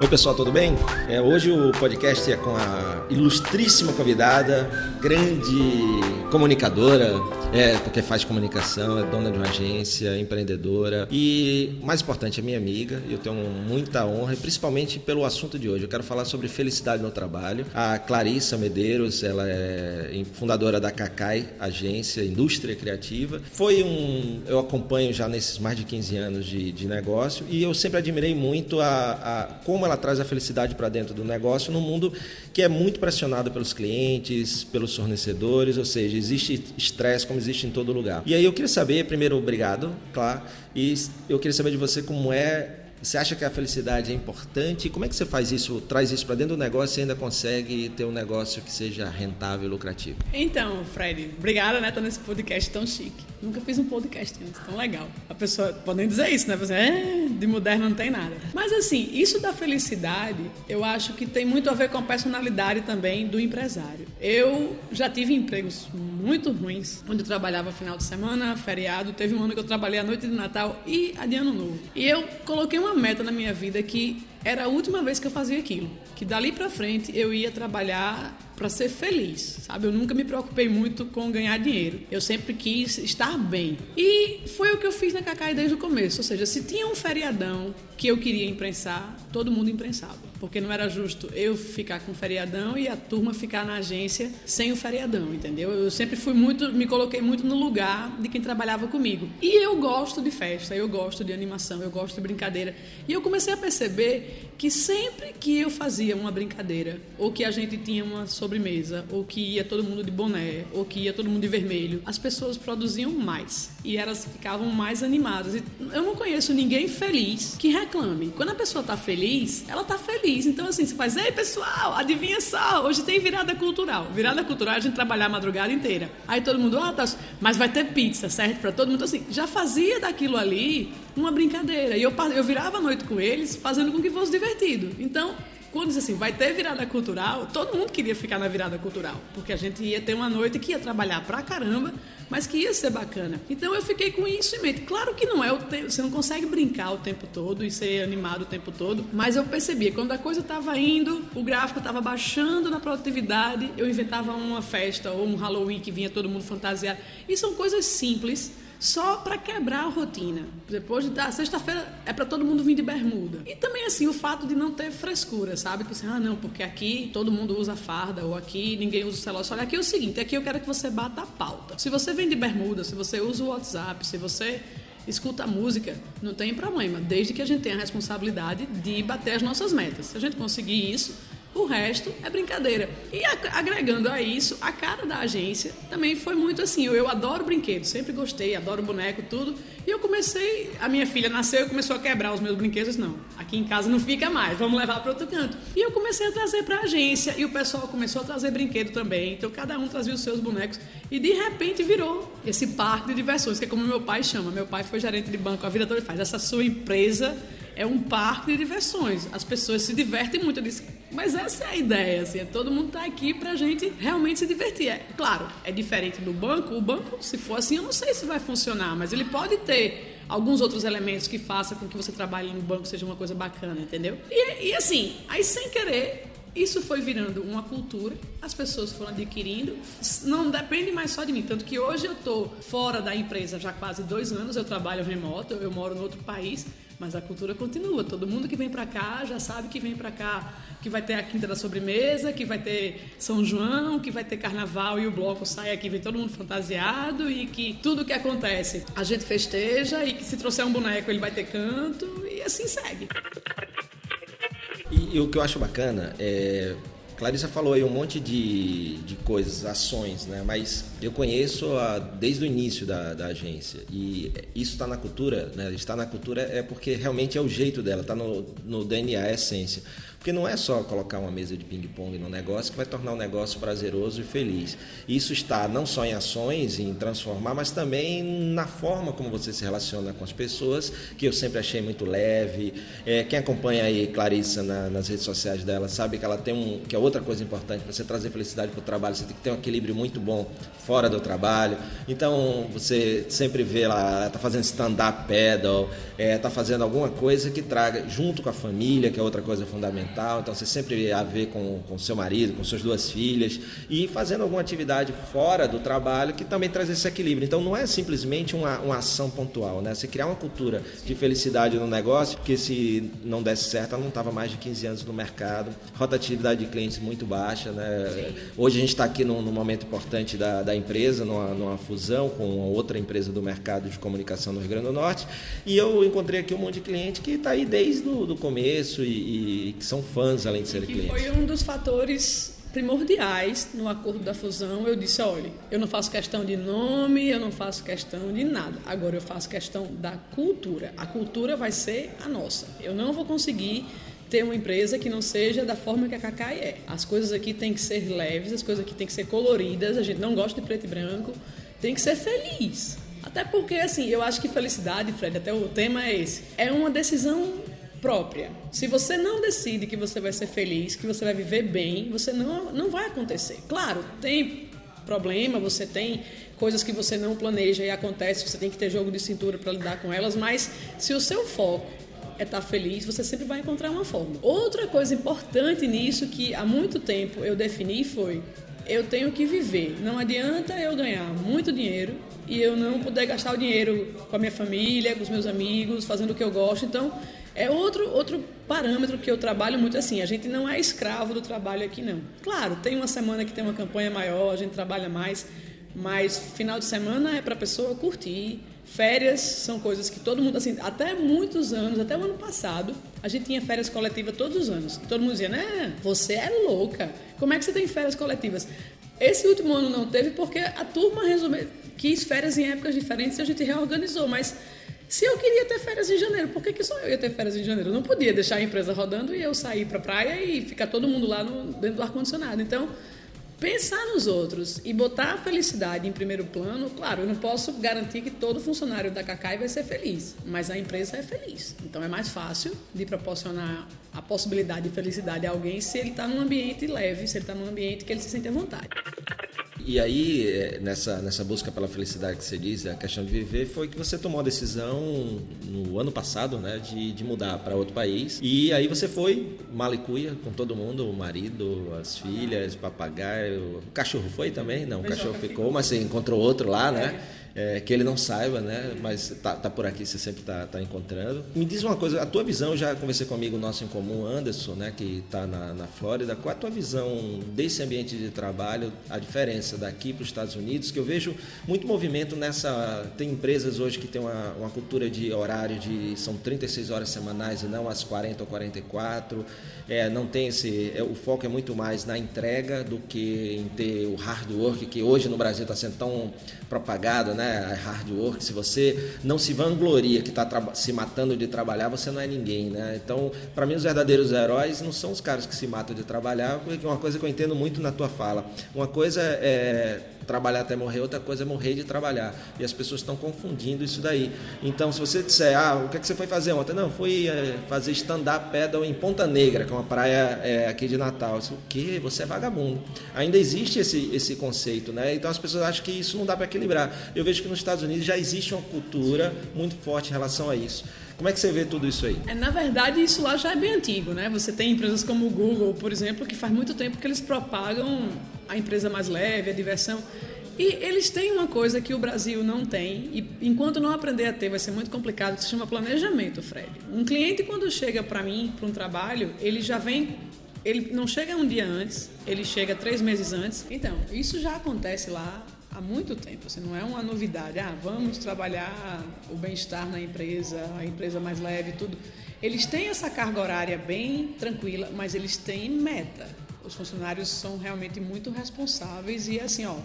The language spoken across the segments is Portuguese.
Oi, pessoal, tudo bem? É, hoje o podcast é com a ilustríssima convidada, grande comunicadora, é, porque faz comunicação, é dona de uma agência, empreendedora e, mais importante, é minha amiga. Eu tenho muita honra, e principalmente pelo assunto de hoje. Eu quero falar sobre felicidade no trabalho. A Clarissa Medeiros, ela é fundadora da Cacai, agência, indústria criativa. Foi um. Eu acompanho já nesses mais de 15 anos de, de negócio e eu sempre admirei muito a, a como ela traz a felicidade para dentro do negócio num mundo que é muito pressionado pelos clientes, pelos fornecedores, ou seja, existe estresse como existe em todo lugar. E aí eu queria saber, primeiro, obrigado, claro, e eu queria saber de você como é você acha que a felicidade é importante? Como é que você faz isso, traz isso para dentro do negócio e ainda consegue ter um negócio que seja rentável e lucrativo? Então, Fred, obrigada, né? Tô nesse podcast tão chique. Nunca fiz um podcast antes, tão legal. A pessoa pode dizer isso, né? Você, é, de moderno não tem nada. Mas assim, isso da felicidade, eu acho que tem muito a ver com a personalidade também do empresário. Eu já tive empregos muito ruins, onde eu trabalhava final de semana, feriado. Teve um ano que eu trabalhei a noite de Natal e a de Ano Novo. E eu coloquei uma meta na minha vida que era a última vez que eu fazia aquilo. Que dali para frente eu ia trabalhar para ser feliz, sabe? Eu nunca me preocupei muito com ganhar dinheiro. Eu sempre quis estar bem. E foi o que eu fiz na Cacai desde o começo. Ou seja, se tinha um feriadão que eu queria imprensar, todo mundo imprensava. Porque não era justo eu ficar com o feriadão e a turma ficar na agência sem o feriadão, entendeu? Eu sempre fui muito, me coloquei muito no lugar de quem trabalhava comigo. E eu gosto de festa, eu gosto de animação, eu gosto de brincadeira. E eu comecei a perceber que sempre que eu fazia uma brincadeira, ou que a gente tinha uma sobremesa, ou que ia todo mundo de boné, ou que ia todo mundo de vermelho, as pessoas produziam mais e elas ficavam mais animadas. E eu não conheço ninguém feliz que reclame. Quando a pessoa está feliz, ela está feliz. Então, assim, você faz, ei pessoal, adivinha só, hoje tem virada cultural. Virada cultural é a gente trabalhar a madrugada inteira. Aí todo mundo, ah, tá, mas vai ter pizza, certo? Para todo mundo. Então, assim, já fazia daquilo ali uma brincadeira. E eu, eu virava a noite com eles, fazendo com que fosse divertido. Então, quando disse assim, vai ter virada cultural, todo mundo queria ficar na virada cultural, porque a gente ia ter uma noite que ia trabalhar pra caramba, mas que ia ser bacana. Então eu fiquei com isso em mente. Claro que não é o você não consegue brincar o tempo todo e ser animado o tempo todo, mas eu percebia quando a coisa estava indo, o gráfico estava baixando na produtividade, eu inventava uma festa ou um Halloween que vinha todo mundo fantasiado. E são coisas simples só para quebrar a rotina. Depois da sexta-feira é para todo mundo vir de bermuda. E também assim o fato de não ter frescura, sabe? Que assim, ah, não, porque aqui todo mundo usa farda ou aqui ninguém usa o celular. Olha, aqui é o seguinte, aqui eu quero que você bata a pauta. Se você vem de bermuda, se você usa o WhatsApp, se você escuta música, não tem problema, desde que a gente tenha a responsabilidade de bater as nossas metas. Se a gente conseguir isso, o resto é brincadeira. E agregando a isso, a cara da agência também foi muito assim. Eu, eu adoro brinquedos, sempre gostei, adoro boneco, tudo. E eu comecei, a minha filha nasceu e começou a quebrar os meus brinquedos. Não, aqui em casa não fica mais, vamos levar para outro canto. E eu comecei a trazer para a agência e o pessoal começou a trazer brinquedo também. Então cada um trazia os seus bonecos e de repente virou esse parque de diversões, que é como meu pai chama. Meu pai foi gerente de banco a vida toda faz essa sua empresa é um parque de diversões. As pessoas se divertem muito. Eu disse, mas essa é a ideia, assim, é todo mundo tá aqui pra gente realmente se divertir. É, claro, é diferente do banco. O banco, se for assim, eu não sei se vai funcionar, mas ele pode ter alguns outros elementos que façam com que você trabalhe no banco seja uma coisa bacana, entendeu? E, e assim, aí sem querer, isso foi virando uma cultura, as pessoas foram adquirindo, não depende mais só de mim. Tanto que hoje eu estou fora da empresa já quase dois anos, eu trabalho remoto, eu moro em outro país, mas a cultura continua. Todo mundo que vem para cá já sabe que vem para cá, que vai ter a quinta da sobremesa, que vai ter São João, que vai ter carnaval e o bloco sai aqui, vem todo mundo fantasiado e que tudo que acontece a gente festeja e que se trouxer um boneco ele vai ter canto e assim segue. E, e o que eu acho bacana é Clarissa falou aí um monte de, de coisas, ações, né? Mas eu conheço a, desde o início da, da agência e isso está na cultura, né? Está na cultura é porque realmente é o jeito dela, está no, no DNA, a essência. Porque não é só colocar uma mesa de ping-pong no negócio que vai tornar o negócio prazeroso e feliz. Isso está não só em ações, em transformar, mas também na forma como você se relaciona com as pessoas, que eu sempre achei muito leve. É, quem acompanha aí Clarissa na, nas redes sociais dela sabe que ela tem um. que é outra coisa importante, para você trazer felicidade para o trabalho, você tem que ter um equilíbrio muito bom fora do trabalho. Então você sempre vê lá, tá fazendo stand-up pedal, é, tá fazendo alguma coisa que traga junto com a família, que é outra coisa fundamental. Então você sempre a ver com, com seu marido, com suas duas filhas e fazendo alguma atividade fora do trabalho que também traz esse equilíbrio. Então não é simplesmente uma, uma ação pontual, né? Você criar uma cultura de felicidade no negócio, porque se não desse certo, ela não estava mais de 15 anos no mercado, rotatividade de clientes muito baixa, né? Hoje a gente está aqui num, num, momento importante da, da empresa, numa, numa, fusão com outra empresa do mercado de comunicação no Rio Grande do Norte, e eu encontrei aqui um monte de cliente que está aí desde o começo e, e, que são fãs além de serem clientes. Foi um dos fatores primordiais no acordo da fusão. Eu disse, olha, eu não faço questão de nome, eu não faço questão de nada. Agora eu faço questão da cultura. A cultura vai ser a nossa. Eu não vou conseguir ter uma empresa que não seja da forma que a Cacai é. As coisas aqui têm que ser leves, as coisas aqui têm que ser coloridas, a gente não gosta de preto e branco, tem que ser feliz. Até porque, assim, eu acho que felicidade, Fred, até o tema é esse, é uma decisão própria. Se você não decide que você vai ser feliz, que você vai viver bem, você não, não vai acontecer. Claro, tem problema, você tem coisas que você não planeja e acontece, você tem que ter jogo de cintura para lidar com elas, mas se o seu foco é estar tá feliz, você sempre vai encontrar uma forma. Outra coisa importante nisso que há muito tempo eu defini foi: eu tenho que viver. Não adianta eu ganhar muito dinheiro e eu não poder gastar o dinheiro com a minha família, com os meus amigos, fazendo o que eu gosto. Então, é outro, outro parâmetro que eu trabalho muito assim. A gente não é escravo do trabalho aqui, não. Claro, tem uma semana que tem uma campanha maior, a gente trabalha mais, mas final de semana é para a pessoa curtir. Férias são coisas que todo mundo, assim, até muitos anos, até o ano passado, a gente tinha férias coletivas todos os anos. Todo mundo dizia, né, você é louca. Como é que você tem férias coletivas? Esse último ano não teve porque a turma resolveu, quis férias em épocas diferentes e a gente reorganizou, mas se eu queria ter férias em janeiro, por que, que só eu ia ter férias em janeiro? Eu não podia deixar a empresa rodando e eu sair para praia e ficar todo mundo lá no, dentro do ar-condicionado. Então, pensar nos outros e botar a felicidade em primeiro plano, claro, eu não posso garantir que todo funcionário da Cacai vai ser feliz, mas a empresa é feliz. Então, é mais fácil de proporcionar a possibilidade de felicidade a alguém se ele está num ambiente leve, se ele está num ambiente que ele se sente à vontade. E aí, é, nessa, nessa busca pela felicidade que você diz, a questão de viver, foi que você tomou a decisão no ano passado, né, de, de mudar para outro país. E aí você foi, malicuia, com todo mundo, o marido, as filhas, papagaio. O cachorro foi também? Não, o cachorro ficou, mas você encontrou outro lá, né? É que ele não saiba, né? Mas tá, tá por aqui, você sempre tá, tá, encontrando. Me diz uma coisa, a tua visão, já conversei com um amigo nosso em comum, Anderson, né? Que está na, na Flórida. Qual é a tua visão desse ambiente de trabalho, a diferença daqui para os Estados Unidos? Que eu vejo muito movimento nessa. Tem empresas hoje que tem uma, uma cultura de horário de são 36 horas semanais e não as 40 ou 44. É, não tem esse. É, o foco é muito mais na entrega do que em ter o hard work, que hoje no Brasil está sendo tão propagado, né? Né? Hard work. Se você não se vangloria que está se matando de trabalhar, você não é ninguém, né? Então, para mim, os verdadeiros heróis não são os caras que se matam de trabalhar, porque é uma coisa que eu entendo muito na tua fala. Uma coisa é trabalhar até morrer, outra coisa é morrer de trabalhar. E as pessoas estão confundindo isso daí. Então, se você disser, ah, o que, é que você foi fazer ontem? Não, fui é, fazer stand-up pedal em Ponta Negra, que é uma praia é, aqui de Natal. Disse, o quê? Você é vagabundo. Ainda existe esse, esse conceito, né? Então, as pessoas acham que isso não dá para equilibrar. Eu vejo que nos Estados Unidos já existe uma cultura muito forte em relação a isso. Como é que você vê tudo isso aí? É, na verdade, isso lá já é bem antigo, né? Você tem empresas como o Google, por exemplo, que faz muito tempo que eles propagam a empresa mais leve, a diversão. E eles têm uma coisa que o Brasil não tem, e enquanto não aprender a ter, vai ser muito complicado, que se chama planejamento, Fred. Um cliente, quando chega para mim, para um trabalho, ele já vem. Ele não chega um dia antes, ele chega três meses antes. Então, isso já acontece lá há muito tempo. Assim, não é uma novidade. Ah, vamos trabalhar o bem-estar na empresa, a empresa mais leve, tudo. Eles têm essa carga horária bem tranquila, mas eles têm meta. Os funcionários são realmente muito responsáveis e assim, ó,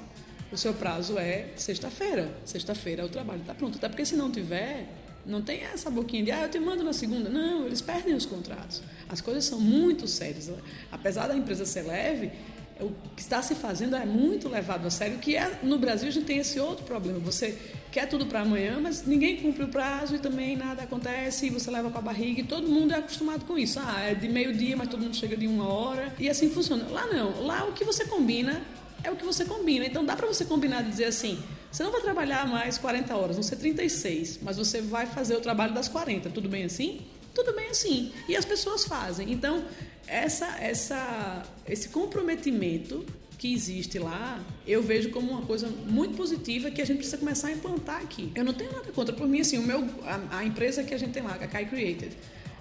o seu prazo é sexta-feira. Sexta-feira o trabalho está pronto. Até porque se não tiver, não tem essa boquinha de, ah, eu te mando na segunda. Não, eles perdem os contratos. As coisas são muito sérias. Apesar da empresa ser leve, o que está se fazendo é muito levado a sério, que é, no Brasil a gente tem esse outro problema. Você quer tudo para amanhã, mas ninguém cumpre o prazo e também nada acontece, e você leva com a barriga e todo mundo é acostumado com isso. Ah, é de meio-dia, mas todo mundo chega de uma hora. E assim funciona. Lá não. Lá o que você combina é o que você combina. Então dá para você combinar de dizer assim: você não vai trabalhar mais 40 horas, vão ser 36, mas você vai fazer o trabalho das 40. Tudo bem assim? Tudo bem assim. E as pessoas fazem. Então, essa, essa, esse comprometimento que existe lá, eu vejo como uma coisa muito positiva que a gente precisa começar a implantar aqui. Eu não tenho nada contra. Por mim, assim, o meu, a, a empresa que a gente tem lá, a Kai Creative,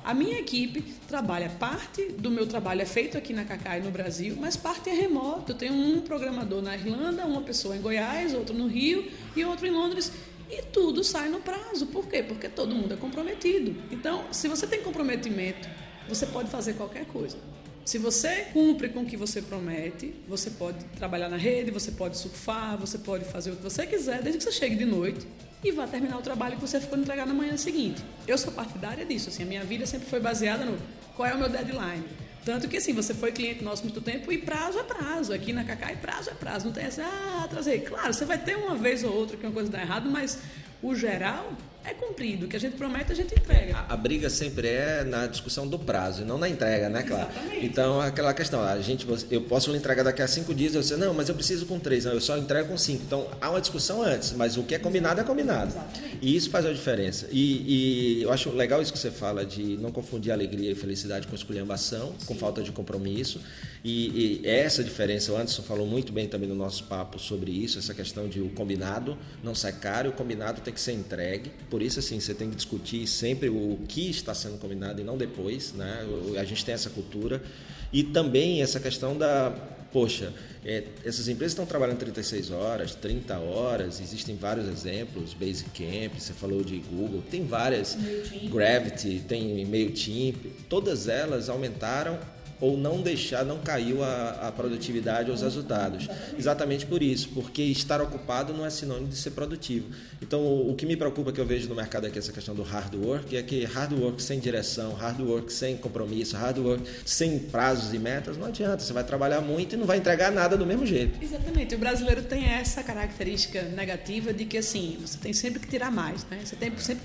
a minha equipe trabalha, parte do meu trabalho é feito aqui na Cacai no Brasil, mas parte é remoto. Eu tenho um programador na Irlanda, uma pessoa em Goiás, outro no Rio e outro em Londres. E tudo sai no prazo. Por quê? Porque todo mundo é comprometido. Então, se você tem comprometimento, você pode fazer qualquer coisa. Se você cumpre com o que você promete, você pode trabalhar na rede, você pode surfar, você pode fazer o que você quiser, desde que você chegue de noite e vá terminar o trabalho que você ficou entregar na manhã seguinte. Eu sou partidária disso, assim, a minha vida sempre foi baseada no qual é o meu deadline. Tanto que assim, você foi cliente nosso muito tempo e prazo é prazo. Aqui na Cacai, prazo é prazo. Não tem essa, ah, atrasei. Claro, você vai ter uma vez ou outra que uma coisa dá errado, mas o geral é cumprido. O que a gente promete, a gente entrega. A, a, briga sempre é na discussão do prazo e não na entrega, né, claro? Exatamente. Então, aquela questão, a gente, eu posso lhe entregar daqui a cinco dias, eu sei, não, mas eu preciso com três, não, eu só entrego com cinco. Então, há uma discussão antes, mas o que é combinado é combinado. Exatamente. E isso faz a diferença. E, e, eu acho legal isso que você fala de não confundir alegria e felicidade com esculhambação, com falta de compromisso. E, e essa diferença, o Anderson falou muito bem também no nosso papo sobre isso, essa questão de o combinado não ser caro, o combinado tem que ser entregue. Por isso, assim, você tem que discutir sempre o que está sendo combinado e não depois, né? A gente tem essa cultura. E também essa questão da, poxa, é, essas empresas estão trabalhando 36 horas, 30 horas, existem vários exemplos, Basecamp, você falou de Google, tem várias, Gravity, tem MailChimp, todas elas aumentaram ou não deixar, não caiu a, a produtividade ou os resultados. Exatamente por isso, porque estar ocupado não é sinônimo de ser produtivo. Então, o, o que me preocupa que eu vejo no mercado aqui, essa questão do hard work, é que hard work sem direção, hard work sem compromisso, hard work sem prazos e metas, não adianta. Você vai trabalhar muito e não vai entregar nada do mesmo jeito. Exatamente. O brasileiro tem essa característica negativa de que, assim, você tem sempre que tirar mais, né? Você tem sempre.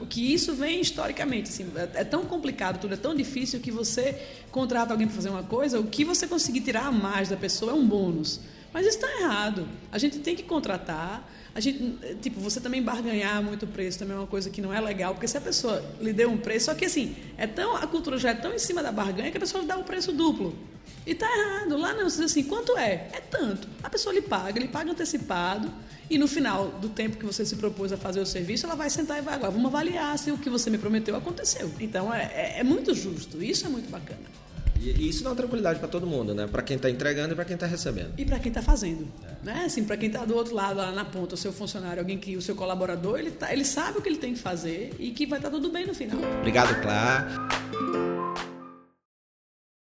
O que isso vem historicamente, assim, é, é tão complicado, tudo é tão difícil que você contrata alguém para fazer uma coisa, o que você conseguir tirar a mais da pessoa é um bônus. Mas isso está errado. A gente tem que contratar. A gente, tipo, você também barganhar muito preço também é uma coisa que não é legal, porque se a pessoa lhe deu um preço, só que assim, é tão, a cultura já é tão em cima da barganha que a pessoa lhe dá um preço duplo. E está errado. Lá não, você diz assim, quanto é? É tanto. A pessoa lhe paga, ele paga antecipado, e no final do tempo que você se propôs a fazer o serviço, ela vai sentar e vai agora, vamos avaliar se o que você me prometeu aconteceu. Então é, é, é muito justo, isso é muito bacana. E isso dá uma tranquilidade para todo mundo, né? Para quem está entregando e para quem está recebendo. E para quem está fazendo. É. Né? Assim, para quem está do outro lado, lá na ponta, o seu funcionário, alguém que o seu colaborador, ele, tá, ele sabe o que ele tem que fazer e que vai estar tá tudo bem no final. Obrigado, Clara.